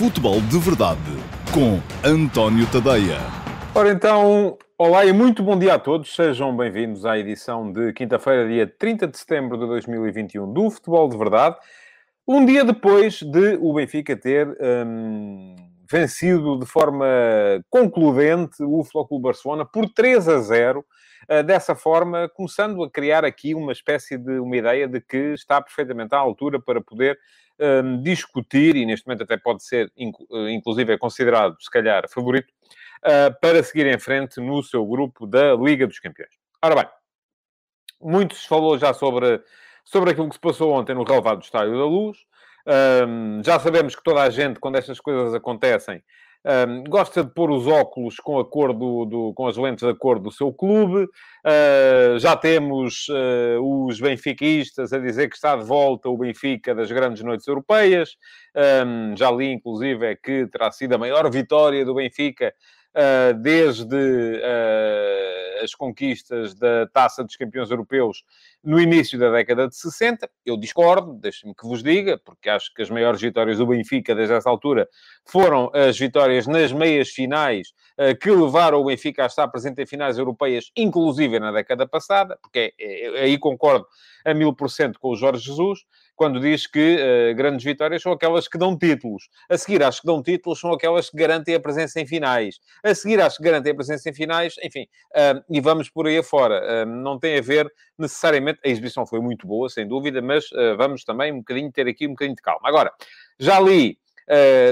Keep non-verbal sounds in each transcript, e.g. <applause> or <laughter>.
Futebol de Verdade com António Tadeia. Ora então, olá e muito bom dia a todos. Sejam bem-vindos à edição de quinta-feira, dia 30 de setembro de 2021 do Futebol de Verdade. Um dia depois de o Benfica ter hum, vencido de forma concludente o Flóculo Barcelona por 3 a 0. Uh, dessa forma, começando a criar aqui uma espécie de uma ideia de que está perfeitamente à altura para poder um, discutir, e neste momento até pode ser, inclusive, é considerado, se calhar, favorito, uh, para seguir em frente no seu grupo da Liga dos Campeões. Ora bem, muito se falou já sobre, sobre aquilo que se passou ontem no relevado do Estádio da Luz. Um, já sabemos que toda a gente, quando estas coisas acontecem, um, gosta de pôr os óculos com a cor do, do, com as lentes da cor do seu clube. Uh, já temos uh, os benfiquistas a dizer que está de volta o Benfica das grandes noites europeias. Um, já li, inclusive, é que terá sido a maior vitória do Benfica uh, desde as conquistas da Taça dos Campeões Europeus no início da década de 60. Eu discordo, deixe-me que vos diga, porque acho que as maiores vitórias do Benfica desde essa altura foram as vitórias nas meias finais uh, que levaram o Benfica a estar presente em finais europeias, inclusive na década passada, porque é, é, aí concordo a mil por cento com o Jorge Jesus quando diz que uh, grandes vitórias são aquelas que dão títulos. A seguir, as que dão títulos são aquelas que garantem a presença em finais. A seguir, as que garantem a presença em finais, enfim, uh, e vamos por aí afora. Uh, não tem a ver necessariamente, a exibição foi muito boa, sem dúvida, mas vamos também um bocadinho ter aqui um bocadinho de calma. Agora, já li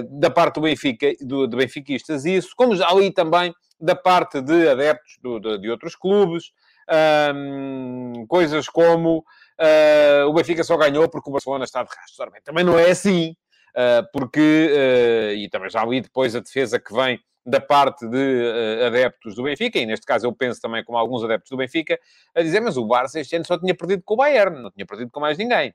da parte do Benfica, do, de benfiquistas isso, como já li também da parte de adeptos do, de, de, outros clubes, um, coisas como uh, o Benfica só ganhou porque o Barcelona está de rastro. Também não é assim, uh, porque, uh, e também já li depois a defesa que vem da parte de adeptos do Benfica, e neste caso eu penso também como alguns adeptos do Benfica, a dizer, mas o Barça este ano só tinha perdido com o Bayern, não tinha perdido com mais ninguém.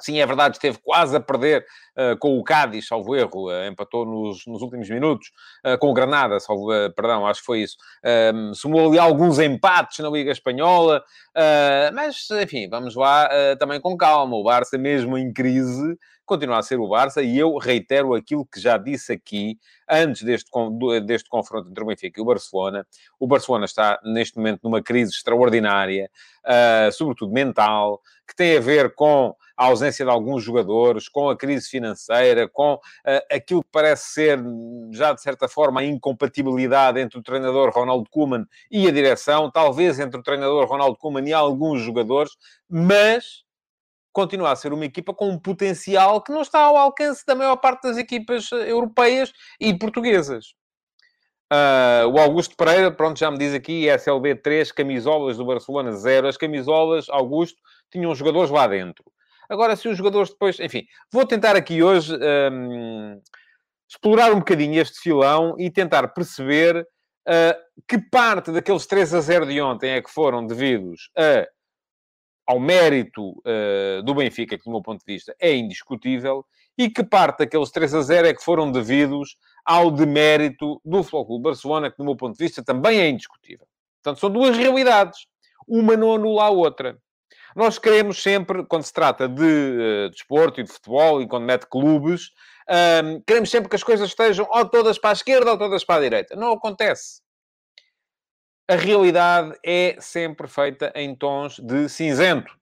Sim, é verdade, esteve quase a perder uh, com o Cádiz, salvo erro, uh, empatou nos, nos, últimos minutos, uh, com o Granada, salvo, perdão, acho que foi isso. Uh, somou ali alguns empates na Liga Espanhola, mas, enfim, vamos lá também com calma. O Barça, mesmo em crise, continua a ser o Barça, e eu reitero aquilo que já disse aqui antes deste, deste confronto entre o Benfica e o Barcelona. O Barcelona está, neste momento, numa crise extraordinária, uh, sobretudo mental, que tem a ver com a ausência de alguns jogadores, com a crise financeira, com uh, aquilo que parece ser, já de certa forma, a incompatibilidade entre o treinador Ronaldo Koeman e a direção, talvez entre o treinador Ronaldo Koeman e alguns jogadores, mas continua a ser uma equipa com um potencial que não está ao alcance da maior parte das equipas eh, europeias e portuguesas. Uh, o Augusto Pereira, pronto, já me diz aqui, SLB 3, camisolas do Barcelona 0. As camisolas, Augusto, tinham jogadores lá dentro. Agora, se os jogadores depois... Enfim, vou tentar aqui hoje um, explorar um bocadinho este filão e tentar perceber uh, que parte daqueles 3 a 0 de ontem é que foram devidos a ao mérito uh, do Benfica, que do meu ponto de vista é indiscutível, e que parte daqueles 3 a 0 é que foram devidos ao demérito do Futebol Barcelona, que do meu ponto de vista também é indiscutível. Portanto, são duas realidades. Uma não anula a outra. Nós queremos sempre, quando se trata de uh, desporto e de futebol, e quando mete clubes, uh, queremos sempre que as coisas estejam ou todas para a esquerda ou todas para a direita. Não acontece a realidade é sempre feita em tons de cinzento.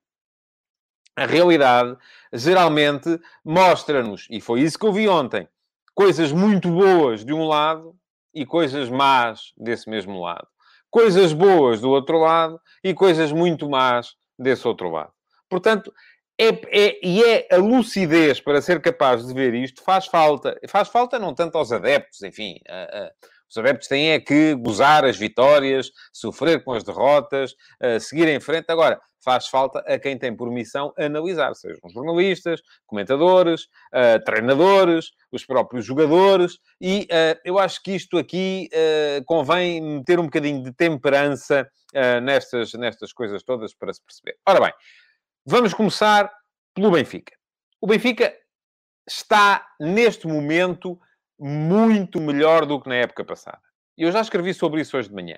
A realidade geralmente mostra-nos, e foi isso que eu vi ontem, coisas muito boas de um lado e coisas más desse mesmo lado. Coisas boas do outro lado e coisas muito más desse outro lado. Portanto, é, é, e é a lucidez para ser capaz de ver isto faz falta. Faz falta não tanto aos adeptos, enfim, a, os adeptos têm é que gozar as vitórias, sofrer com as derrotas, uh, seguir em frente. Agora, faz falta a quem tem por missão analisar, sejam jornalistas, comentadores, uh, treinadores, os próprios jogadores, e uh, eu acho que isto aqui uh, convém ter um bocadinho de temperança nestas, nestas coisas todas para se perceber. Ora bem, vamos começar pelo Benfica. O Benfica está, neste momento, muito melhor do que na época passada. Eu já escrevi sobre isso hoje de manhã.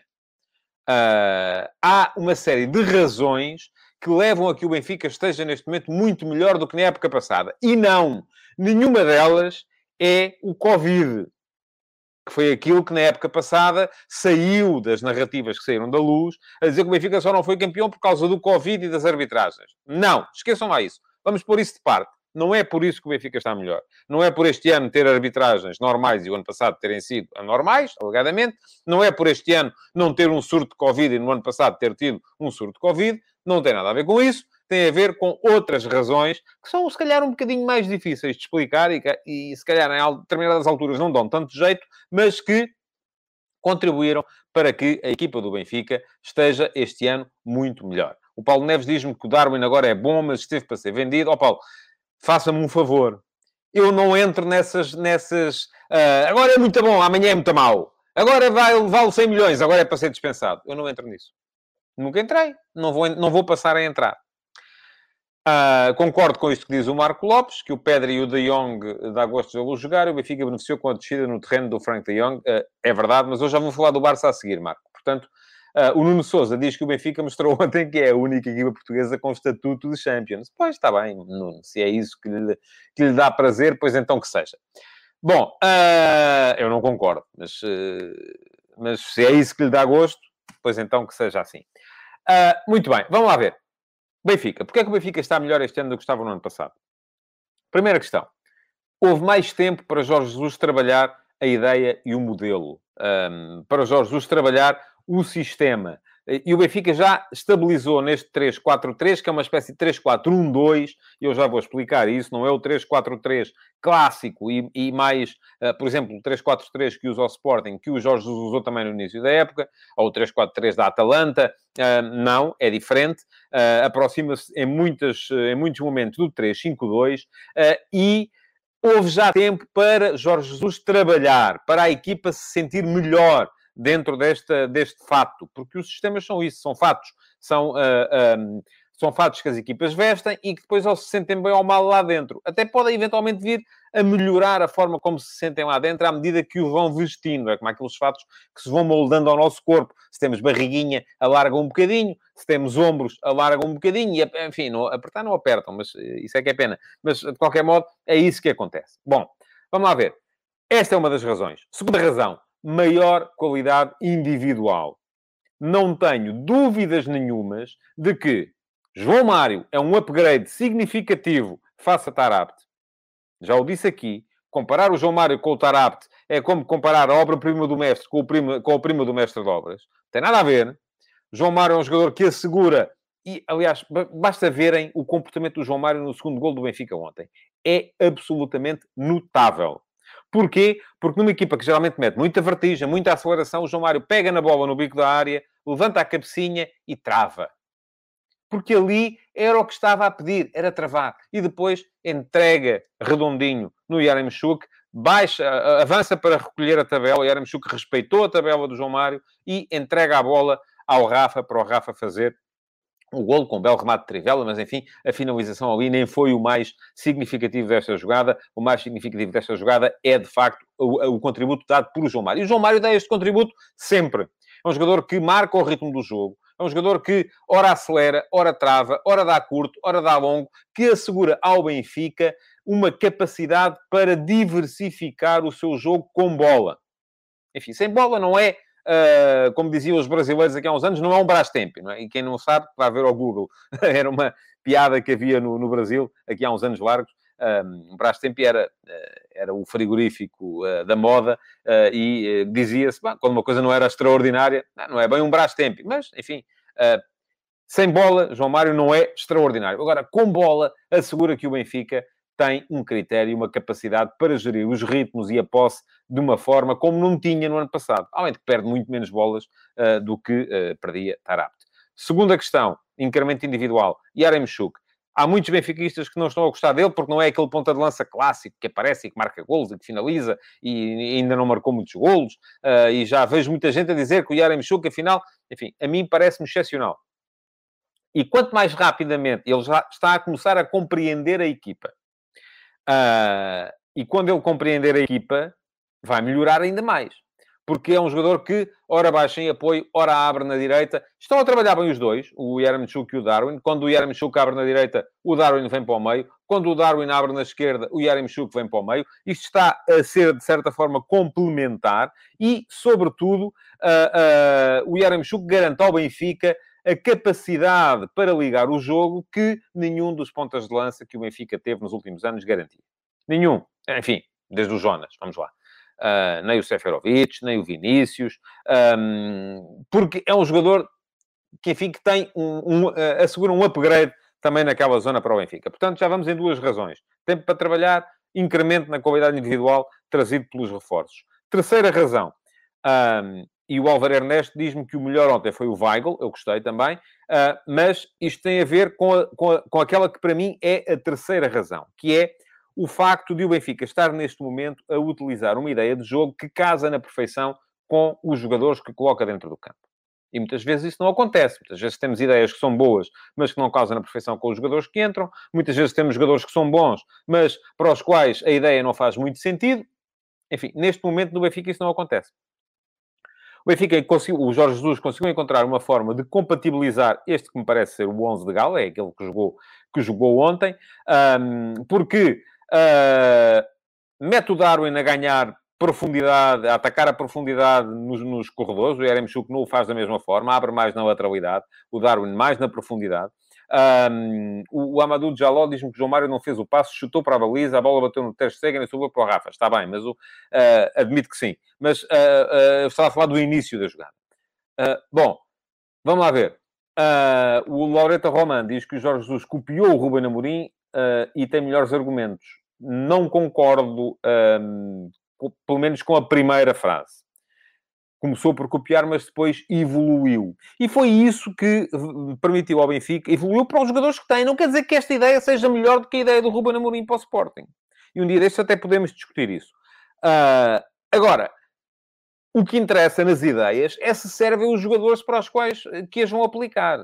Uh, há uma série de razões que levam a que o Benfica esteja neste momento muito melhor do que na época passada. E não, nenhuma delas é o Covid, que foi aquilo que na época passada saiu das narrativas que saíram da luz, a dizer que o Benfica só não foi campeão por causa do Covid e das arbitragens. Não, esqueçam lá isso. Vamos pôr isso de parte. Não é por isso que o Benfica está melhor. Não é por este ano ter arbitragens normais e o ano passado terem sido anormais, alegadamente. Não é por este ano não ter um surto de Covid e no ano passado ter tido um surto de Covid. Não tem nada a ver com isso. Tem a ver com outras razões que são, se calhar, um bocadinho mais difíceis de explicar e, que, e se calhar, em determinadas alturas não dão tanto jeito, mas que contribuíram para que a equipa do Benfica esteja este ano muito melhor. O Paulo Neves diz-me que o Darwin agora é bom, mas esteve para ser vendido. Ó oh, Paulo, faça-me um favor. Eu não entro nessas... nessas uh, agora é muito bom, amanhã é muito mau. Agora vai, vale 100 milhões, agora é para ser dispensado. Eu não entro nisso. Nunca entrei. Não vou, não vou passar a entrar. Uh, concordo com isto que diz o Marco Lopes, que o Pedro e o De Jong dá gosto de jogar e o Benfica beneficiou com a descida no terreno do Frank De Jong. Uh, é verdade, mas hoje já vou falar do Barça a seguir, Marco. Portanto, Uh, o Nuno Souza diz que o Benfica mostrou <laughs> ontem que é a única equipa portuguesa com estatuto de Champions. Pois está bem, Nuno, se é isso que lhe, que lhe dá prazer, pois então que seja. Bom, uh, eu não concordo, mas, uh, mas se é isso que lhe dá gosto, pois então que seja assim. muito bem, vamos lá ver. Benfica. Porquê é que o Benfica está melhor este ano do que estava no ano passado? Primeira questão. Houve mais tempo para Jorge Jesus trabalhar a ideia e o modelo. Um, para Jorge Jesus trabalhar o sistema. E o Benfica já estabilizou neste 3-4-3, que é uma espécie de 3-4-1-2, e eu já vou explicar isso, não é o 3-4-3 clássico e, e mais, uh, por exemplo, o 3-4-3 que usa o Sporting, que o Jorge usou também no início da época, ou o 3-4-3 da Atalanta, uh, não, é diferente, uh, aproxima-se em, em muitos momentos do 3-5-2, e houve já tempo para Jorge Jesus trabalhar, para a equipa se sentir melhor, dentro desta, deste fato, porque os sistemas são isso, são fatos, são, uh, ah, um, são fatos que as equipas vestem e que depois ou se sentem bem ou mal lá dentro. Até podem eventualmente vir a melhorar a forma como se sentem lá dentro à medida que o vão vestindo. É como aqueles fatos que se vão moldando ao nosso corpo. Se temos barriguinha, alargam um bocadinho. Se temos ombros, alargam um bocadinho. E, enfim, não, apertar não apertam, mas eh, isso é que é pena. Mas, de qualquer modo, é isso que acontece. Bom, vamos lá ver. Esta é uma das razões. Segunda razão maior qualidade individual. Não tenho dúvidas nenhumas de que João Mário é um upgrade significativo face a Tarabt. Já o disse aqui. Comparar o João Mário com o Tarabt é como comparar a obra-prima do mestre com o, prima, com o prima do mestre de obras. Não tem nada a ver. João Mário é um jogador que assegura... E, aliás, basta verem o comportamento do João Mário no segundo gol do Benfica ontem. É absolutamente notável. Porquê? Porque numa equipa que geralmente mete muita vertigem, muita aceleração, o João Mário pega na bola no bico da área, levanta a cabecinha e trava. Porque ali era o que estava a pedir, era travar. E depois entrega redondinho no Yaremchuk, baixa, avança para recolher a tabela. O Yaremchuk respeitou a tabela do João Mário e entrega a bola ao Rafa, para o Rafa fazer o golo com um belo remate de Trivela, mas enfim, a finalização ali nem foi o mais significativo desta jogada. O mais significativo desta jogada é, de facto, o, o contributo dado por João Mário. E o João Mário dá este contributo sempre. É um jogador que marca o ritmo do jogo. É um jogador que ora acelera, ora trava, ora dá curto, ora dá longo, que assegura ao Benfica uma capacidade para diversificar o seu jogo com bola. Enfim, sem bola não é uh, como diziam os brasileiros aqui há uns anos, não é um Brastemp, não é? E quem não sabe, vai ver ao Google. <laughs> era uma piada que havia no, no Brasil, aqui há uns anos largos. Um, Brastemp era, uh, era o frigorífico uh, da moda uh, e dizia-se, quando uma coisa não era extraordinária, não, não é bem um Brastemp, mas, enfim, sem bola, João Mário não é extraordinário. Agora, com bola, assegura que o Benfica tem um critério, uma capacidade para gerir os ritmos e a posse de uma forma como não tinha no ano passado. Além de que perde muito menos bolas uh, do que uh, perdia Tarabt. Segunda questão, incremento individual. Yaremchuk. Há muitos benfiquistas que não estão a gostar dele porque não é aquele ponta de lança clássico que aparece e que marca golos e que finaliza e ainda não marcou muitos golos. Uh, e já vejo muita gente a dizer que o Yaremchuk, afinal, enfim, a mim parece-me excepcional. E quanto mais rapidamente ele já está a começar a compreender a equipa, Uh, e quando ele compreender a equipa, vai melhorar ainda mais. porque é um jogador que, ora baixa em apoio, ora abre na direita. Estão a trabalhar bem os dois, o Yaremchuk e o Darwin. Quando o Yaremchuk abre na direita, o Darwin vem para o meio. Quando o Darwin abre na esquerda, o Yaremchuk vem para o meio. Isto está a ser, de certa forma, complementar e, sobretudo, uh, uh, o Yaremchuk garante ao Benfica a capacidade para ligar o jogo que nenhum dos pontas de lança que o Benfica teve nos últimos anos garantia. Nenhum. Enfim, desde o Jonas, vamos lá. Uh, nem o Seferovic, nem o Vinícius, um, porque é um jogador que, enfim, que tem um, um, uh, assegura um upgrade também naquela zona para o Benfica. Portanto, já vamos em duas razões. Tempo para trabalhar, incremento na qualidade individual trazido pelos reforços. Terceira razão, um, e o Álvaro Ernesto diz-me que o melhor ontem foi o Weigl, eu gostei também, uh, mas isto tem a ver com, a, com, a, com aquela que para mim é a terceira razão, que é o facto de o Benfica estar neste momento a utilizar uma ideia de jogo que casa na perfeição com os jogadores que coloca dentro do campo. E muitas vezes isso não acontece. Muitas vezes temos ideias que são boas, mas que não causam na perfeição com os jogadores que entram. Muitas vezes temos jogadores que são bons, mas para os quais a ideia não faz muito sentido. Enfim, neste momento no Benfica isso não acontece. O Benfica, o Jorge Jesus conseguiu encontrar uma forma de compatibilizar este que me parece ser o 11 de Galo, é aquele que jogou, que jogou ontem, um, porque Uh, mete o Darwin a ganhar profundidade, a atacar a profundidade nos, nos corredores. O Yaremchuk não o faz da mesma forma, abre mais na lateralidade. O Darwin mais na profundidade. Um, o, Amadou Jaló diz-me que João Mário não fez o passo, chutou para a baliza, a bola bateu no Ter Stegen e subiu para o Rafa. Está bem, mas o, uh, admito que sim. Mas uh, uh, estava a falar do início da jogada. bom, vamos lá ver. o Laureta Roman diz que o Jorge Jesus copiou o Ruben Amorim e tem melhores argumentos não concordo, um, pelo menos com a primeira frase. Começou por copiar, mas depois evoluiu. E foi isso que permitiu ao Benfica, evoluiu para os jogadores que têm. Não quer dizer que esta ideia seja melhor do que a ideia do Ruben Amorim para o Sporting. E um dia destes até podemos discutir isso. Uh, agora, o que interessa nas ideias é se servem os jogadores para os quais que as vão aplicar.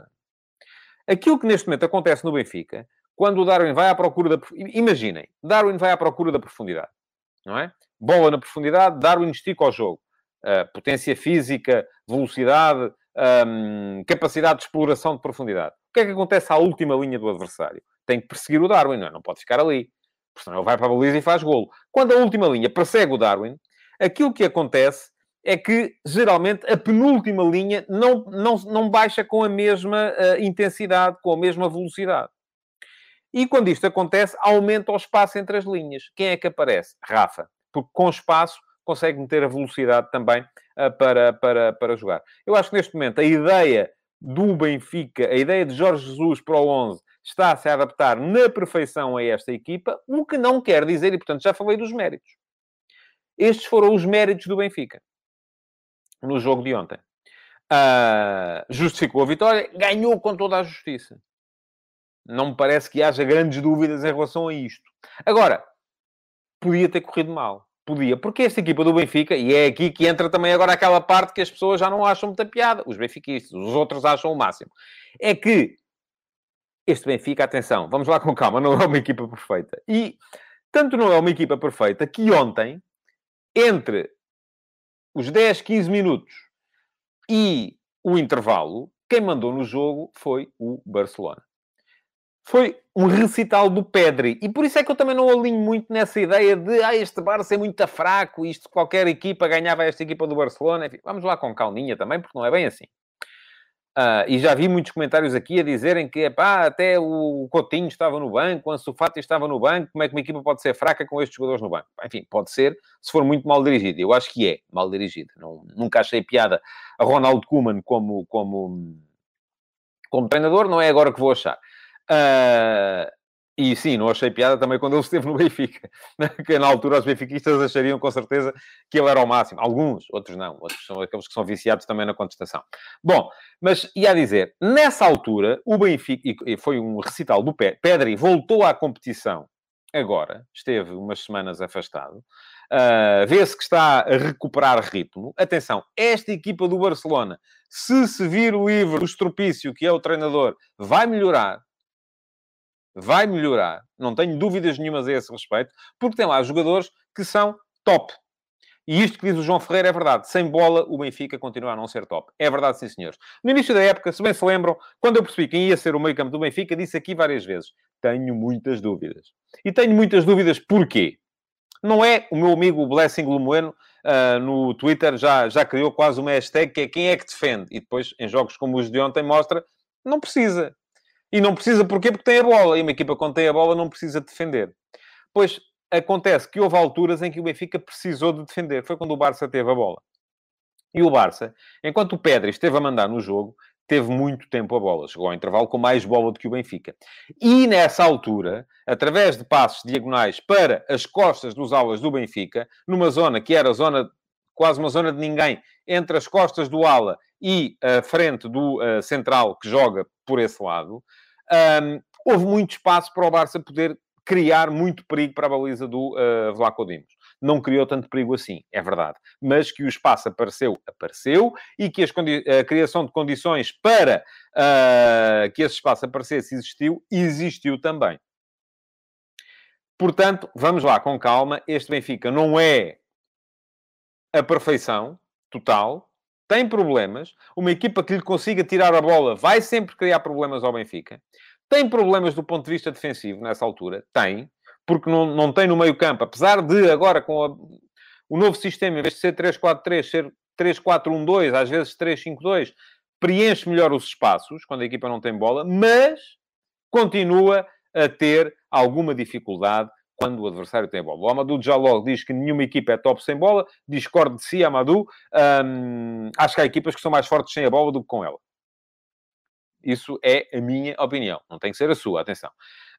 Aquilo que neste momento acontece no Benfica quando o Darwin vai à procura da... Imaginem, Darwin vai à procura da profundidade, não é? Bola na profundidade, Darwin estica o jogo. Potência física, velocidade, um, capacidade de exploração de profundidade. O que é que acontece à última linha do adversário? Tem que perseguir o Darwin, não, é? não pode ficar ali. Porque senão ele vai para a baliza e faz golo. Quando a última linha persegue o Darwin, aquilo que acontece é que, geralmente, a penúltima linha não, não, não baixa com a mesma uh, intensidade, com a mesma velocidade. E quando isto acontece, aumenta o espaço entre as linhas. Quem é que aparece? Rafa. Porque com espaço consegue meter a velocidade também uh, para, para, para jogar. Eu acho que neste momento a ideia do Benfica, a ideia de Jorge Jesus para o 11, está a se adaptar na perfeição a esta equipa, o que não quer dizer, e portanto já falei dos méritos. Estes foram os méritos do Benfica no jogo de ontem. Uh, justificou a vitória, ganhou com toda a justiça. Não me parece que haja grandes dúvidas em relação a isto. Agora, podia ter corrido mal. Podia, porque esta equipa do Benfica, e é aqui que entra também agora aquela parte que as pessoas já não acham muita piada, os benfiquistas, os outros acham o máximo, é que este Benfica, atenção, vamos lá com calma, não é uma equipa perfeita. E tanto não é uma equipa perfeita que ontem, entre os 10, 15 minutos e o intervalo, quem mandou no jogo foi o Barcelona foi um recital do Pedri. E por isso é que eu também não alinho muito nessa ideia de ah, este Barça é muito fraco, isto qualquer equipa ganhava esta equipa do Barcelona. Enfim, vamos lá com calminha também, porque não é bem assim. Uh, e já vi muitos comentários aqui a dizerem que epá, até o Coutinho estava no banco, o Ansu Fati estava no banco, como é que uma equipa pode ser fraca com estes jogadores no banco? Enfim, pode ser se for muito mal dirigida. Eu acho que é mal dirigida. Nunca achei piada a Ronald Koeman como, como, como treinador, não é agora que vou achar. Uh, e sim, não achei piada também quando ele esteve no Benfica. <laughs> que na altura os benfiquistas achariam com certeza que ele era o máximo. Alguns, outros não. Outros são aqueles que são viciados também na contestação. Bom, mas ia a dizer, nessa altura, o Benfica, e foi um recital do Pedri, voltou à competição agora, esteve umas semanas afastado. Uh, Vê-se que está a recuperar ritmo. Atenção, esta equipa do Barcelona, se se vir o livro do Estropício, que é o treinador, vai melhorar vai melhorar, não tenho dúvidas nenhumas a esse respeito, porque tem lá jogadores que são top. E isto que diz o João Ferreira é verdade. Sem bola, o Benfica continua a não ser top. É verdade, sim, senhores. No início da época, se bem se lembram, quando eu percebi quem ia ser o meio-campo do Benfica, disse aqui várias vezes: tenho muitas dúvidas. E tenho muitas dúvidas porquê? Não é o meu amigo Blessing Lumoeno uh, no Twitter já, já criou quase uma hashtag que é quem é que defende. E depois, em jogos como os de ontem, mostra não precisa. E não precisa porquê? Porque tem a bola. E uma equipa quando tem a bola não precisa defender. Pois acontece que houve alturas em que o Benfica precisou de defender. Foi quando o Barça teve a bola. E o Barça, enquanto o Pedri esteve a mandar no jogo, teve muito tempo a bola. Chegou ao intervalo com mais bola do que o Benfica. E nessa altura, através de passos diagonais para as costas dos alas do Benfica, numa zona que era zona, quase uma zona de ninguém, entre as costas do ala e a frente do uh, central que joga por esse lado, um, houve muito espaço para o Barça poder criar muito perigo para a baliza do uh, Vlaco Dimos. Não criou tanto perigo assim, é verdade. Mas que o espaço apareceu, apareceu, e que a criação de condições para uh, que esse espaço aparecesse existiu, existiu também. Portanto, vamos lá com calma. Este Benfica não é a perfeição total, tem problemas. Uma equipa que lhe consiga tirar a bola vai sempre criar problemas ao Benfica. Tem problemas do ponto de vista defensivo nessa altura? Tem, porque não, não tem no meio-campo, apesar de agora com a, o novo sistema, em vez de ser 3-4-3, ser 3-4-1-2, às vezes 3-5-2, preenche melhor os espaços quando a equipa não tem bola, mas continua a ter alguma dificuldade quando o adversário tem bola. O Amadou já logo diz que nenhuma equipa é top sem bola, discordo de si, Amadou. Acho que há equipas que são mais fortes sem a bola do que com ela. Isso é a minha opinião. Não tem que ser a sua, atenção.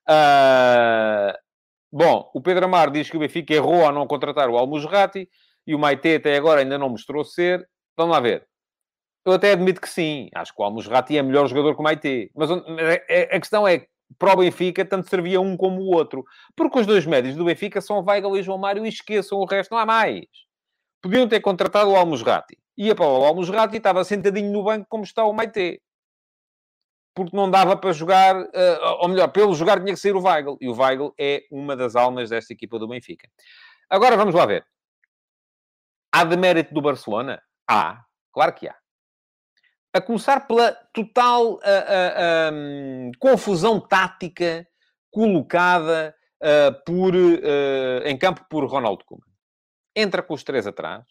Uh, bom, o Pedro Amar diz que o Benfica errou ao não contratar o Almusrati e o Maite até agora ainda não mostrou ser. Vamos lá ver. Eu até admito que sim. Acho que o Almusrati é melhor jogador que o Maite. Mas a questão é para o Benfica, tanto servia um como o outro. Porque os dois médios do Benfica são Weigl e João Mário e esqueçam o resto, não há mais. Podiam ter contratado o Almusrati. Ia para o Almusrati e estava sentadinho no banco como está o Maite porque não dava para jogar, uh, ou melhor, pelo jogar tinha que sair o Weigl. E o Weigl é uma das almas desta equipa do Benfica. Agora vamos lá ver. Há demérito do Barcelona? Há. Claro que há. A começar pela total uh, uh, um, confusão tática colocada por, em campo por Ronaldo Koeman. Entra com os três atrás,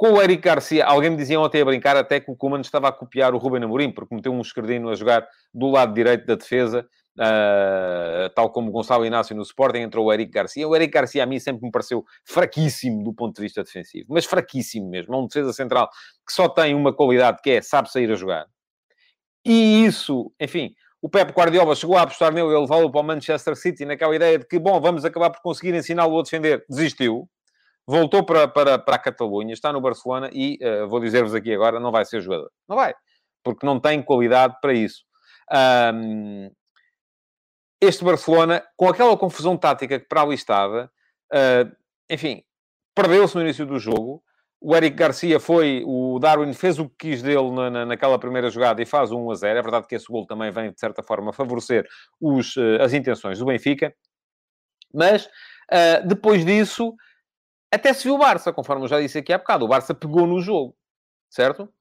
com o Eric Garcia, alguém me dizia ontem a brincar até que o Koeman estava a copiar o Ruben Amorim, porque meteu um esquerdino a jogar do lado direito da defesa, uh, tal como Gonçalo Inácio no Sporting, entrou o Eric Garcia. O Eric Garcia a mim sempre me pareceu fraquíssimo do ponto de vista defensivo, mas fraquíssimo mesmo. É um defesa central que só tem uma qualidade que é sabe sair a jogar. E isso, enfim, o Pep Guardiola chegou a apostar nele e levá-lo para o Manchester City naquela ideia de que, bom, vamos acabar por conseguir ensiná-lo a defender. Desistiu voltou para, para, para a Catalunha, está no Barcelona e, uh, vou dizer-vos aqui agora, não vai ser jogador. Não vai, porque não tem qualidade para isso. Um, este Barcelona, com aquela confusão tática que para ali estava, uh, enfim, perdeu-se no início do jogo. O Eric Garcia foi, o Darwin fez o que quis dele na, na, naquela primeira jogada e faz 1 a 0. É verdade que esse gol também vem, de certa forma, favorecer os, uh, as intenções do Benfica. Mas, uh, depois disso, até se viu o Barça, conforme eu já disse aqui há bocado. O Barça pegou no jogo, certo?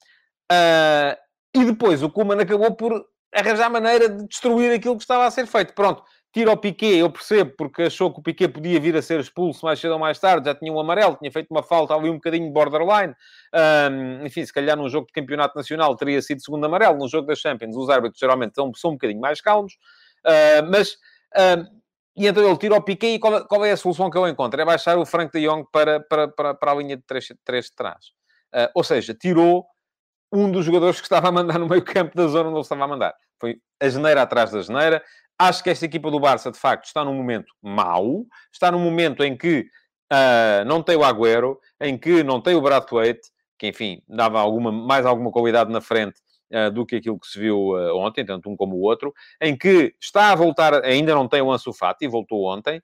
E depois o Kuman acabou por arranjar maneira de destruir aquilo que estava a ser feito. Pronto, tira o Piquet, eu percebo, porque achou que o Piquet podia vir a ser expulso mais cedo ou mais tarde, já tinha um amarelo, tinha feito uma falta ali um bocadinho borderline. Um, enfim, se calhar num jogo de campeonato nacional teria sido segundo amarelo, num jogo da Champions os árbitros geralmente são, são um bocadinho mais calmos. Uh, mas... E então ele tira o Piquet e qual, qual, é a solução que eu encontro? É baixar o Frank de Jong para, para, para, para a linha de 3, três de trás. Uh, ou seja, tirou um dos jogadores que estava a mandar no meio campo da zona onde ele estava a mandar. Foi a geneira atrás da geneira. Acho que esta equipa do Barça, de facto, está num momento mau. Está num momento em que uh, não tem o Agüero, em que não tem o Brathwaite, que, enfim, dava alguma, mais alguma qualidade na frente uh, do que aquilo que se viu uh, ontem, tanto um como o outro, em que está a voltar, ainda não tem o Ansu Fati, voltou ontem,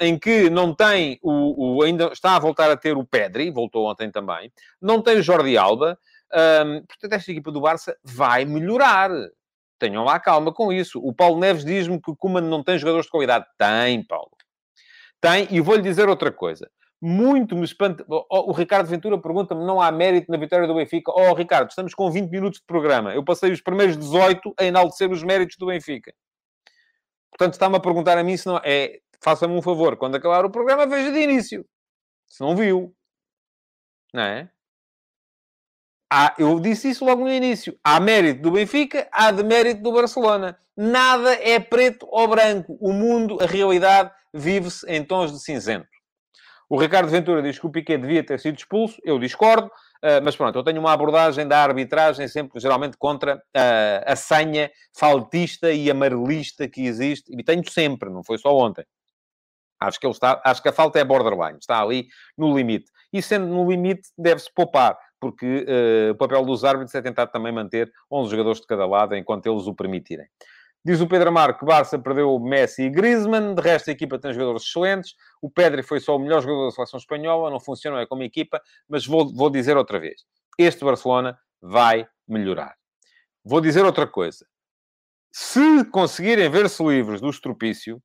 em que não tem o, o, ainda está a voltar a ter o Pedri, voltou ontem também, não tem o Jordi Alba, um, portanto esta equipa do Barça vai melhorar. Tenham lá calma com isso. O Paulo Neves diz-me que o Kuman não tem jogadores de qualidade. Tem, Paulo. Tem, e vou-lhe dizer outra coisa. muito me espanta. O Ricardo Ventura pergunta-me: não há mérito na vitória do Benfica? Oh, Ricardo, estamos com 20 minutos de programa. Eu passei os primeiros 18 a enaltecer os méritos do Benfica. Portanto, está-me a perguntar a mim se não. É, faça-me um favor, quando acabar o programa, veja de início. Se não viu. Não é? Há, eu disse isso logo no início. Há mérito do Benfica, há demérito do Barcelona. Nada é preto ou branco. O mundo, a realidade, vive-se em tons de cinzento. O Ricardo Ventura diz que o Piquet devia ter sido expulso. Eu discordo. Uh, mas pronto, eu tenho uma abordagem da arbitragem sempre, geralmente, contra uh, a senha faltista e amarelista que existe. E tenho sempre, não foi só ontem. Acho que, ele está, acho que a falta é borderline, está ali no limite. E sendo no limite, deve-se poupar, porque uh, o papel dos árbitros é tentar também manter 11 jogadores de cada lado enquanto eles o permitirem. Diz o Pedro Amaro que Barça perdeu Messi e Griezmann, de resto a equipa tem jogadores excelentes. O Pedri foi só o melhor jogador da seleção espanhola, não funciona é como equipa, mas vou, vou dizer outra vez: este Barcelona vai melhorar. Vou dizer outra coisa. Se conseguirem ver-se livres do estropício,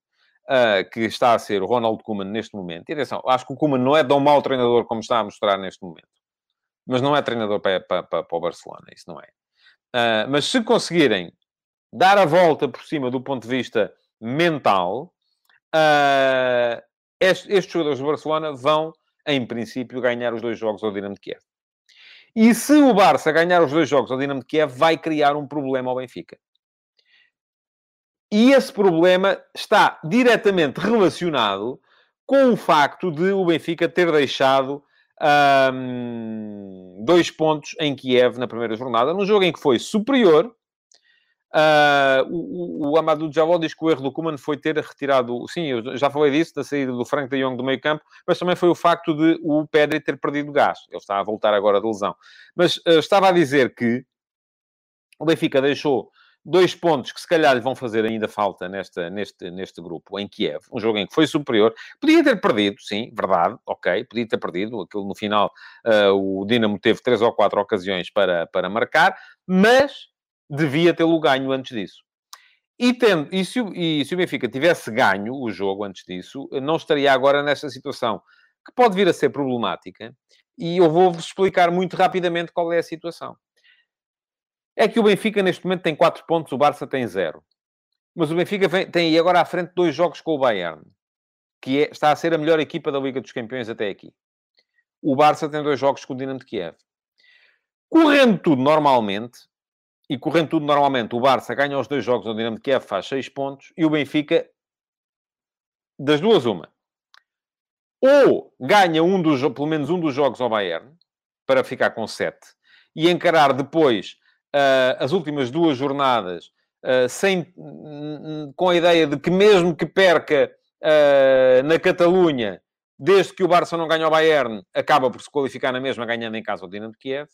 uh, que está a ser o Ronald Koeman neste momento. E atenção, acho que o Koeman não é tão mau treinador como está a mostrar neste momento. Mas não é treinador para, para, para, para o Barcelona, isso não é. Uh, mas se conseguirem dar a volta por cima do ponto de vista mental, uh, estes, estes jogadores do Barcelona vão, em princípio, ganhar os dois jogos ao Dinamo de Kiev. E se o Barça ganhar os dois jogos ao Dinamo de Kiev, vai criar um problema ao Benfica. E esse problema está diretamente relacionado com o facto de o Benfica ter deixado um, dois pontos em Kiev na primeira jornada, num jogo em que foi superior. Uh, o, o Amadou Javó diz que o erro do Kuman foi ter retirado... Sim, eu já falei disso, da saída do Frank de Jong do meio campo, mas também foi o facto de o Pedri ter perdido gás. Ele está a voltar agora de lesão. Mas uh, estava a dizer que o Benfica deixou dois pontos que se calhar lhe vão fazer ainda falta nesta, neste, neste grupo, em Kiev. Um jogo em que foi superior. Podia ter perdido, sim, verdade, ok. Podia ter perdido. Aquilo no final, uh, o Dinamo teve três ou quatro ocasiões para, para marcar, mas devia tê-lo ganho antes disso. E, tendo, e, se, e se o Benfica tivesse ganho o jogo antes disso, não estaria agora nesta situação que pode vir a ser problemática. E eu vou-vos explicar muito rapidamente qual é a situação. É que o Benfica, neste momento, tem 4 pontos, o Barça tem 0. Mas o Benfica vem, tem agora à frente dois jogos com o Bayern, que é, está a ser a melhor equipa da Liga dos Campeões até aqui. O Barça tem dois jogos com o Dinamo de Kiev. Correndo tudo normalmente, e correndo tudo normalmente, o Barça ganha os dois jogos no Dinamo de Kiev, faz 6 pontos, e o Benfica, das duas, uma. Ou ganha um dos, pelo menos um dos jogos ao Bayern, para ficar com 7, e encarar depois as últimas duas jornadas uh, sem, com a ideia de que mesmo que perca uh, na Catalunha, desde que o Barça não ganha ao Bayern, acaba por se qualificar na mesma, ganhando em casa o Dinamo de Kiev.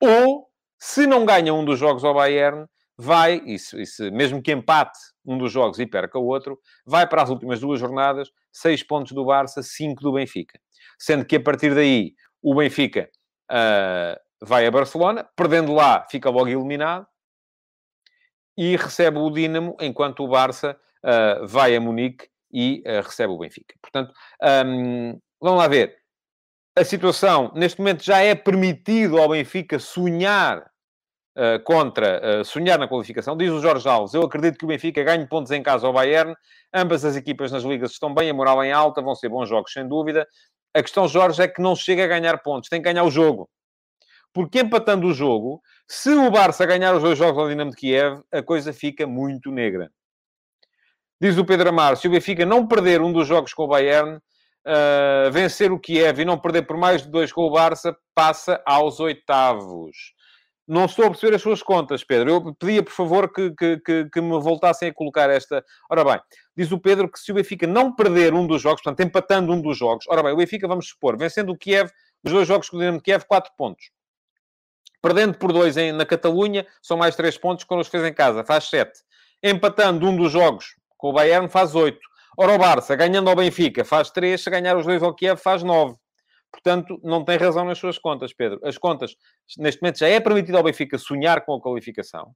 Ou, se não ganha um dos jogos ao Bayern, vai, e se, e se, mesmo que empate um dos jogos e perca o outro, vai para as últimas duas jornadas, seis pontos do Barça, cinco do Benfica. Sendo que a partir daí o Benfica uh, vai a Barcelona, perdendo lá, fica logo eliminado e recebe o Dinamo, enquanto o Barça uh, vai a Munique e uh, recebe o Benfica. Portanto, um, vamos lá ver. A situação, neste momento, já é permitido ao Benfica sonhar uh, contra, sonhar na qualificação. Diz o Jorge Alves, eu acredito que o Benfica ganhe pontos em casa ao Bayern. Ambas as equipas nas ligas estão bem, a moral em alta, vão ser bons jogos, sem dúvida. A questão, Jorge, é que não chega a ganhar pontos, tem que ganhar o jogo. Porque empatando o jogo, se o Barça ganhar os dois jogos ao Dinamo de Kiev, a coisa fica muito negra. Diz o Pedro Amar, se o Benfica não perder um dos jogos com o Bayern, uh, vencer o Kiev e não perder por mais de dois com o Barça, passa aos oitavos. Não estou a perceber as suas contas, Pedro. Eu pedia, por favor, que, que, que, me voltassem a colocar esta. Ora bem, diz o Pedro que se o Benfica não perder um dos jogos, portanto, empatando um dos jogos, ora bem, o Benfica, vamos supor, vencendo o Kiev, os dois jogos com o Dinamo de Kiev, quatro pontos. Perdendo por dois em, na Catalunha, são mais três pontos quando os fez em casa, faz sete. Empatando um dos jogos com o Bayern, faz oito. Ora, o Barça, ganhando ao Benfica, faz três. Se ganhar os dois ao Kiev, faz nove. Portanto, não tem razão nas suas contas, Pedro. As contas, neste momento, já é permitido ao Benfica sonhar com a qualificação.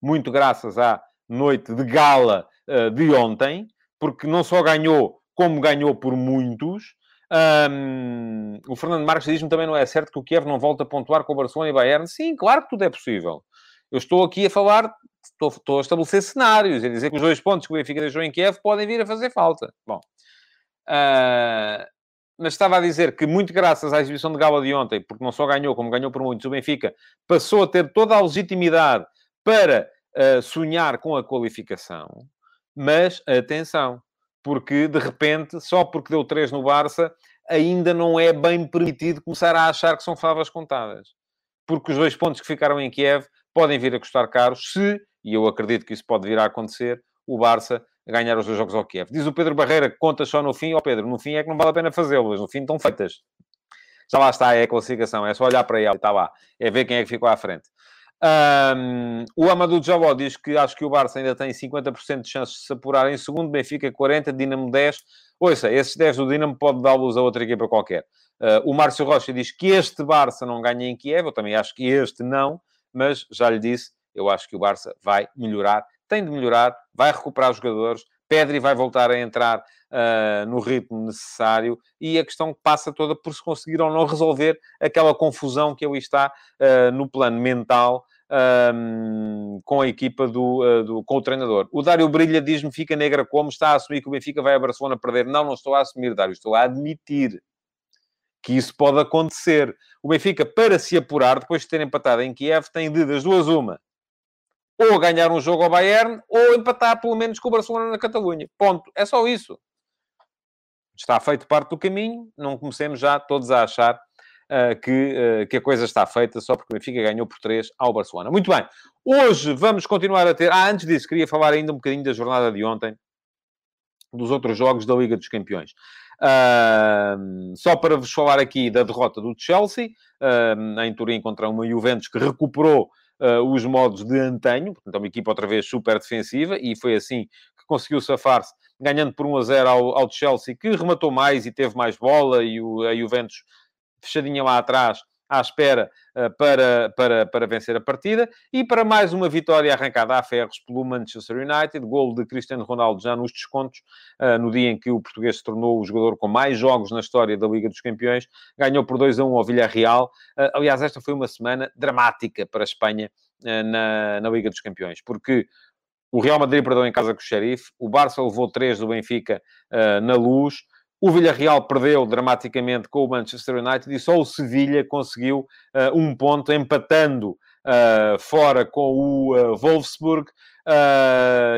Muito graças à noite de gala uh, de ontem, porque não só ganhou, como ganhou por muitos. Um, o Fernando Marques diz-me também não é certo que o Kiev não volta a pontuar com o Barcelona e Bayern. Sim, claro que tudo é possível. Eu estou aqui a falar, estou, estou a estabelecer cenários, a dizer que os dois pontos que o Benfica deixou em Kiev podem vir a fazer falta. Bom, uh, mas estava a dizer que, muito graças à exibição de gala de ontem, porque não só ganhou, como ganhou por muitos, o Benfica passou a ter toda a legitimidade para uh, sonhar com a qualificação. Mas, atenção, porque, de repente, só porque deu 3 no Barça, ainda não é bem permitido começar a achar que são favas contadas. Porque os dois pontos que ficaram em Kiev podem vir a custar caros se, e eu acredito que isso pode vir a acontecer, o Barça ganhar os dois jogos ao Kiev. Diz o Pedro Barreira que conta só no fim. Ó oh, Pedro, no fim é que não vale a pena fazê-las. No fim estão feitas. Já lá está, é a classificação. É só olhar para ela está lá. É ver quem é que ficou à frente. Um, o Amadou Jabó diz que acho que o Barça ainda tem 50% de chances de se apurar em segundo, Benfica 40, Dinamo 10. Ouça, esses 10 do Dinamo pode dá-los a outra equipa qualquer. Uh, o Márcio Rocha diz que este Barça não ganha em Kiev, eu também acho que este não, mas já lhe disse, eu acho que o Barça vai melhorar tem de melhorar, vai recuperar os jogadores, Pedri vai voltar a entrar uh, no ritmo necessário e a questão passa toda por se conseguir ou não resolver aquela confusão que ali está uh, no plano mental um, com a equipa do, uh, do, com o treinador. O Dário Brilha diz-me fica negra como está a assumir que o Benfica vai a Barcelona perder. Não, não estou a assumir, Dário, estou a admitir que isso pode acontecer. O Benfica, para se apurar, depois de ter empatado em Kiev, tem de, das duas, uma ou ganhar um jogo ao Bayern, ou empatar pelo menos com o Barcelona na Catalunha. Ponto. É só isso. Está feito parte do caminho. Não comecemos já todos a achar que, uh, que a coisa está feita só porque o Benfica ganhou por 3 ao Barcelona. Muito bem. Hoje vamos continuar a ter... Ah, antes disso, queria falar ainda um bocadinho da jornada de ontem, dos outros jogos da Liga dos Campeões. Uh, só para vos falar aqui da derrota do Chelsea, uh, em Turim contra uma Juventus que recuperou uh, os modos de antanho, portanto, é uma equipa outra vez super defensiva, e foi assim que conseguiu safar-se, ganhando por 1 a 0 ao, ao Chelsea, que rematou mais e teve mais bola, e o, a Juventus fechadinha lá atrás à espera uh, para, para, para vencer a partida e para mais uma vitória arrancada a ferros pelo Manchester United, gol de Cristiano Ronaldo já nos descontos, uh, no dia em que o português se tornou o jogador com mais jogos na história da Liga dos Campeões, ganhou por 2 a 1 ao Villarreal. Uh, aliás, esta foi uma semana dramática para a Espanha na, na Liga dos Campeões, porque o Real Madrid perdeu em casa com o Sheriff, o Barça levou 3 do Benfica na luz, o Villarreal perdeu dramaticamente com o Manchester United e só o Sevilha conseguiu uh, um ponto, empatando uh, fora com o uh, Wolfsburg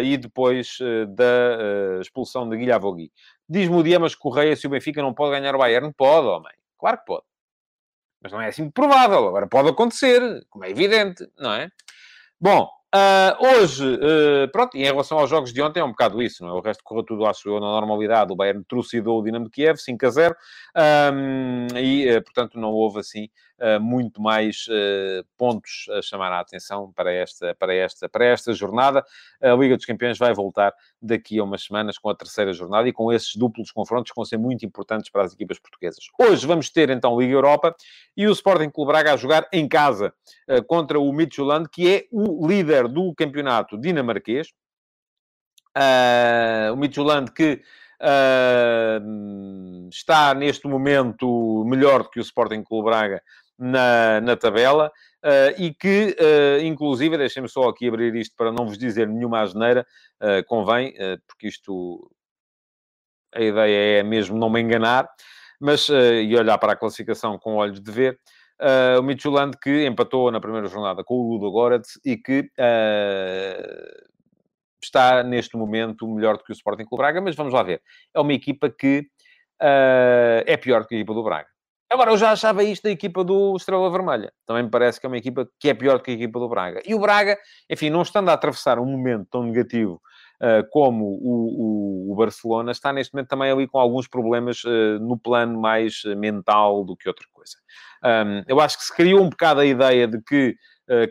e depois da expulsão de Guilhavogui. Diz-me o Diamas Correia se o Benfica não pode ganhar o Bayern. Pode, homem. Claro que pode. Mas não é assim provável. Agora pode acontecer, como é evidente, não é? Bom, Uh, hoje, uh, pronto, em relação aos jogos de ontem, é um bocado isso, não é? O resto correu tudo, acho eu, na normalidade. O Bayern trucidou o Dinamo Kiev, 5 a 0, um, e, uh, portanto, não houve, assim, muito mais pontos a chamar a atenção para esta, para, esta, para esta jornada. A Liga dos Campeões vai voltar daqui a umas semanas com a terceira jornada e com esses duplos confrontos que vão ser muito importantes para as equipas portuguesas. Hoje vamos ter, então, Liga Europa e o Sporting Clube Braga a jogar em casa contra o Midtjylland, que é o líder líder do campeonato dinamarquês. Uh, o Midtjylland que uh, está neste momento melhor do que o Sporting Clube Braga na, na tabela uh, e que, inclusive, deixem-me só aqui abrir isto para não vos dizer nenhuma asneira, convém, porque isto a ideia é mesmo não me enganar, mas e olhar para a classificação com olhos de ver. Uh, o Midtjylland que empatou na primeira jornada com o Ludo Goretz e que uh, está neste momento melhor do que o Sporting Clube Braga, mas vamos lá ver. É uma equipa que uh, é pior do que a equipa do Braga. Agora, eu já achava isto da equipa do Estrela Vermelha. Também me parece que é uma equipa que é pior que a equipa do Braga. E o Braga, enfim, não estando a atravessar um momento tão negativo uh, como o, o, o, Barcelona, está neste momento também ali com alguns problemas uh, no plano mais mental do que outra coisa. Um, eu acho que se criou um bocado a ideia de que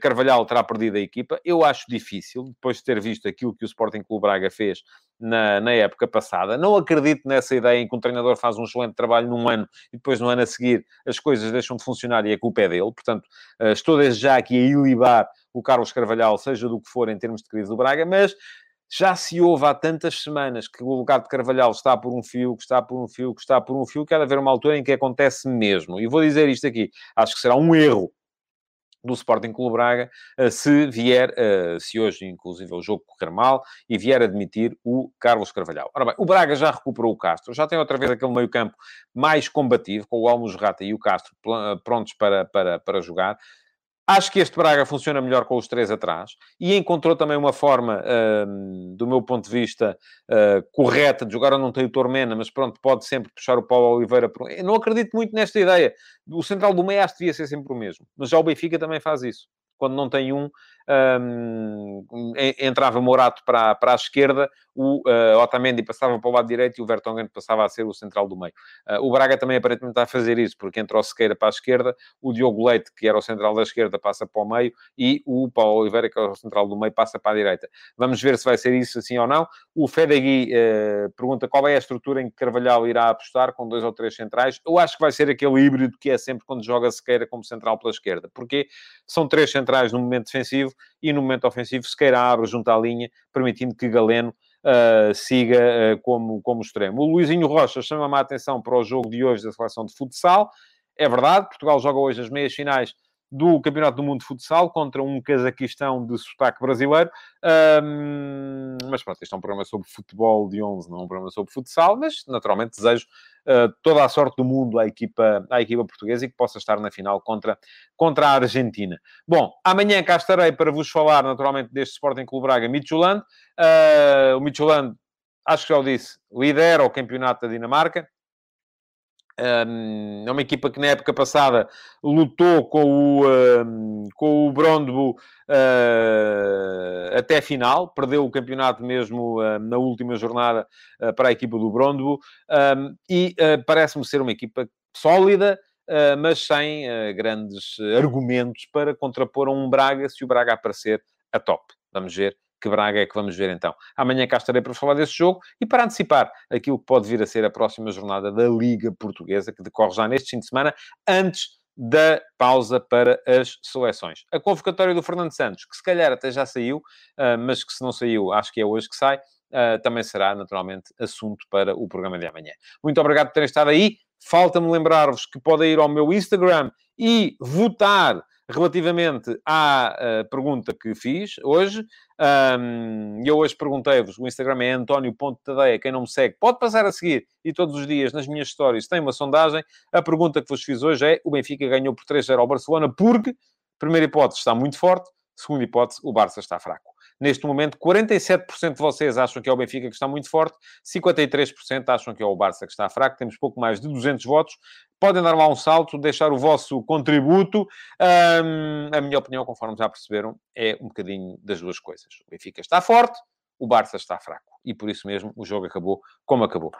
Carvalhal terá perdido a equipa. Eu acho difícil, depois de ter visto aquilo que o Sporting Clube Braga fez na, na época passada. Não acredito nessa ideia em que um treinador faz um excelente trabalho num ano e depois no ano a seguir as coisas deixam de funcionar e a culpa é dele. Portanto, uh, estou desde já aqui a ilibar o Carlos Carvalhal, seja do que for em termos de crise do Braga, mas já se ouve há tantas semanas que o lugar de Carvalhal está por um fio, que está por um fio, que está por um fio, que há de haver uma altura em que acontece mesmo. E vou dizer isto aqui, acho que será um erro do Sporting Clube Braga, eh, se vier, eh, se hoje, inclusive, o jogo correr mal, e vier admitir o Carlos Carvalhal. Ora bem, o Braga já recuperou o Castro, já tem outra vez aquele meio campo mais combativo, com o Almos Rata e o Castro prontos para, para, para jogar. Acho que este Braga funciona melhor com os três atrás e encontrou também uma forma, uh, do meu ponto de vista, uh, correta de jogar. Eu não tenho o Tormena, mas pronto, pode sempre puxar o Paulo Oliveira. Por... Eu não acredito muito nesta ideia. O central do meio devia ser sempre o mesmo, mas já o Benfica também faz isso quando não tem um, um entrava Morato para, para a esquerda, o uh, Otamendi passava para o lado direito e o Vertonghen passava a ser o central do meio. Uh, o Braga também aparentemente está a fazer isso, porque entra o Sequeira para a esquerda, o Diogo Leite, que era o central da esquerda, passa para o meio e o Paulo Oliveira, que é o central do meio, passa para a direita. Vamos ver se vai ser isso assim ou não. O Fedegui uh, pergunta qual é a estrutura em que Carvalhal irá apostar, com dois ou três centrais. Eu acho que vai ser aquele híbrido que é sempre quando joga Sequeira como central pela esquerda, porque são três centrais no momento defensivo e no momento ofensivo Sequeira abre junto à linha, permitindo que Galeno uh, siga uh, como, como extremo. O Luizinho Rocha chama-me a atenção para o jogo de hoje da seleção de futsal. É verdade, Portugal joga hoje as meias finais do Campeonato do Mundo de Futsal contra um Cazaquistão de sotaque brasileiro. Um, mas pronto, este é um programa sobre futebol de 11, não é um programa sobre futsal, mas naturalmente desejo uh, toda a sorte do mundo à equipa, à equipa portuguesa e que possa estar na final contra, contra a Argentina. Bom, amanhã cá estarei para vos falar naturalmente deste Sporting Clube Braga Midtjylland. Uh, o Midtjylland, acho que já o disse, lidera o campeonato da Dinamarca é uma equipa que na época passada lutou com o, com o Brondbo uh, até a final, perdeu o campeonato mesmo na última jornada uh, para a equipa do Brondbo e parece-me ser uma equipa sólida, mas sem grandes argumentos para contrapor a um Braga se o Braga aparecer a top. Vamos ver que Braga é que vamos ver então. Amanhã cá estarei para falar desse jogo e para antecipar aquilo que pode vir a ser a próxima jornada da Liga Portuguesa, que decorre já neste fim de semana, antes da pausa para as seleções. A convocatória do Fernando Santos, que se calhar até já saiu, ah, mas que se não saiu, acho que é hoje que sai, ah, também será naturalmente assunto para o programa de amanhã. Muito obrigado por terem estado aí. Falta-me lembrar-vos que podem ir ao meu Instagram e votar relativamente à uh, pergunta que fiz hoje. Um, eu hoje perguntei-vos, o Instagram é António.tadeia, quem não me segue pode passar a seguir e todos os dias nas minhas stories tem uma sondagem. A pergunta que vos fiz hoje é, o Benfica ganhou por 3-0 ao Barcelona porque, primeira hipótese, está muito forte, segunda hipótese, o Barça está fraco. Neste momento, 47% de vocês acham que é o Benfica que está muito forte, 53% acham que é o Barça que está fraco. Temos pouco mais de 200 votos. Podem dar lá um salto, deixar o vosso contributo. Um, a minha opinião, conforme já perceberam, é um bocadinho das duas coisas. O Benfica está forte, o Barça está fraco. E por isso mesmo o jogo acabou como acabou.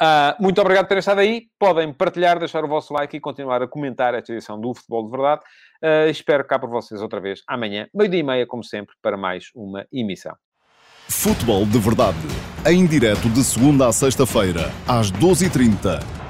Uh, muito obrigado por terem estado aí. Podem partilhar, deixar o vosso like e continuar a comentar esta edição do Futebol de Verdade. Uh, espero cá por vocês outra vez amanhã, meio-dia e meia, como sempre, para mais uma emissão. Futebol de Verdade, em direto de segunda a sexta-feira, às 12h30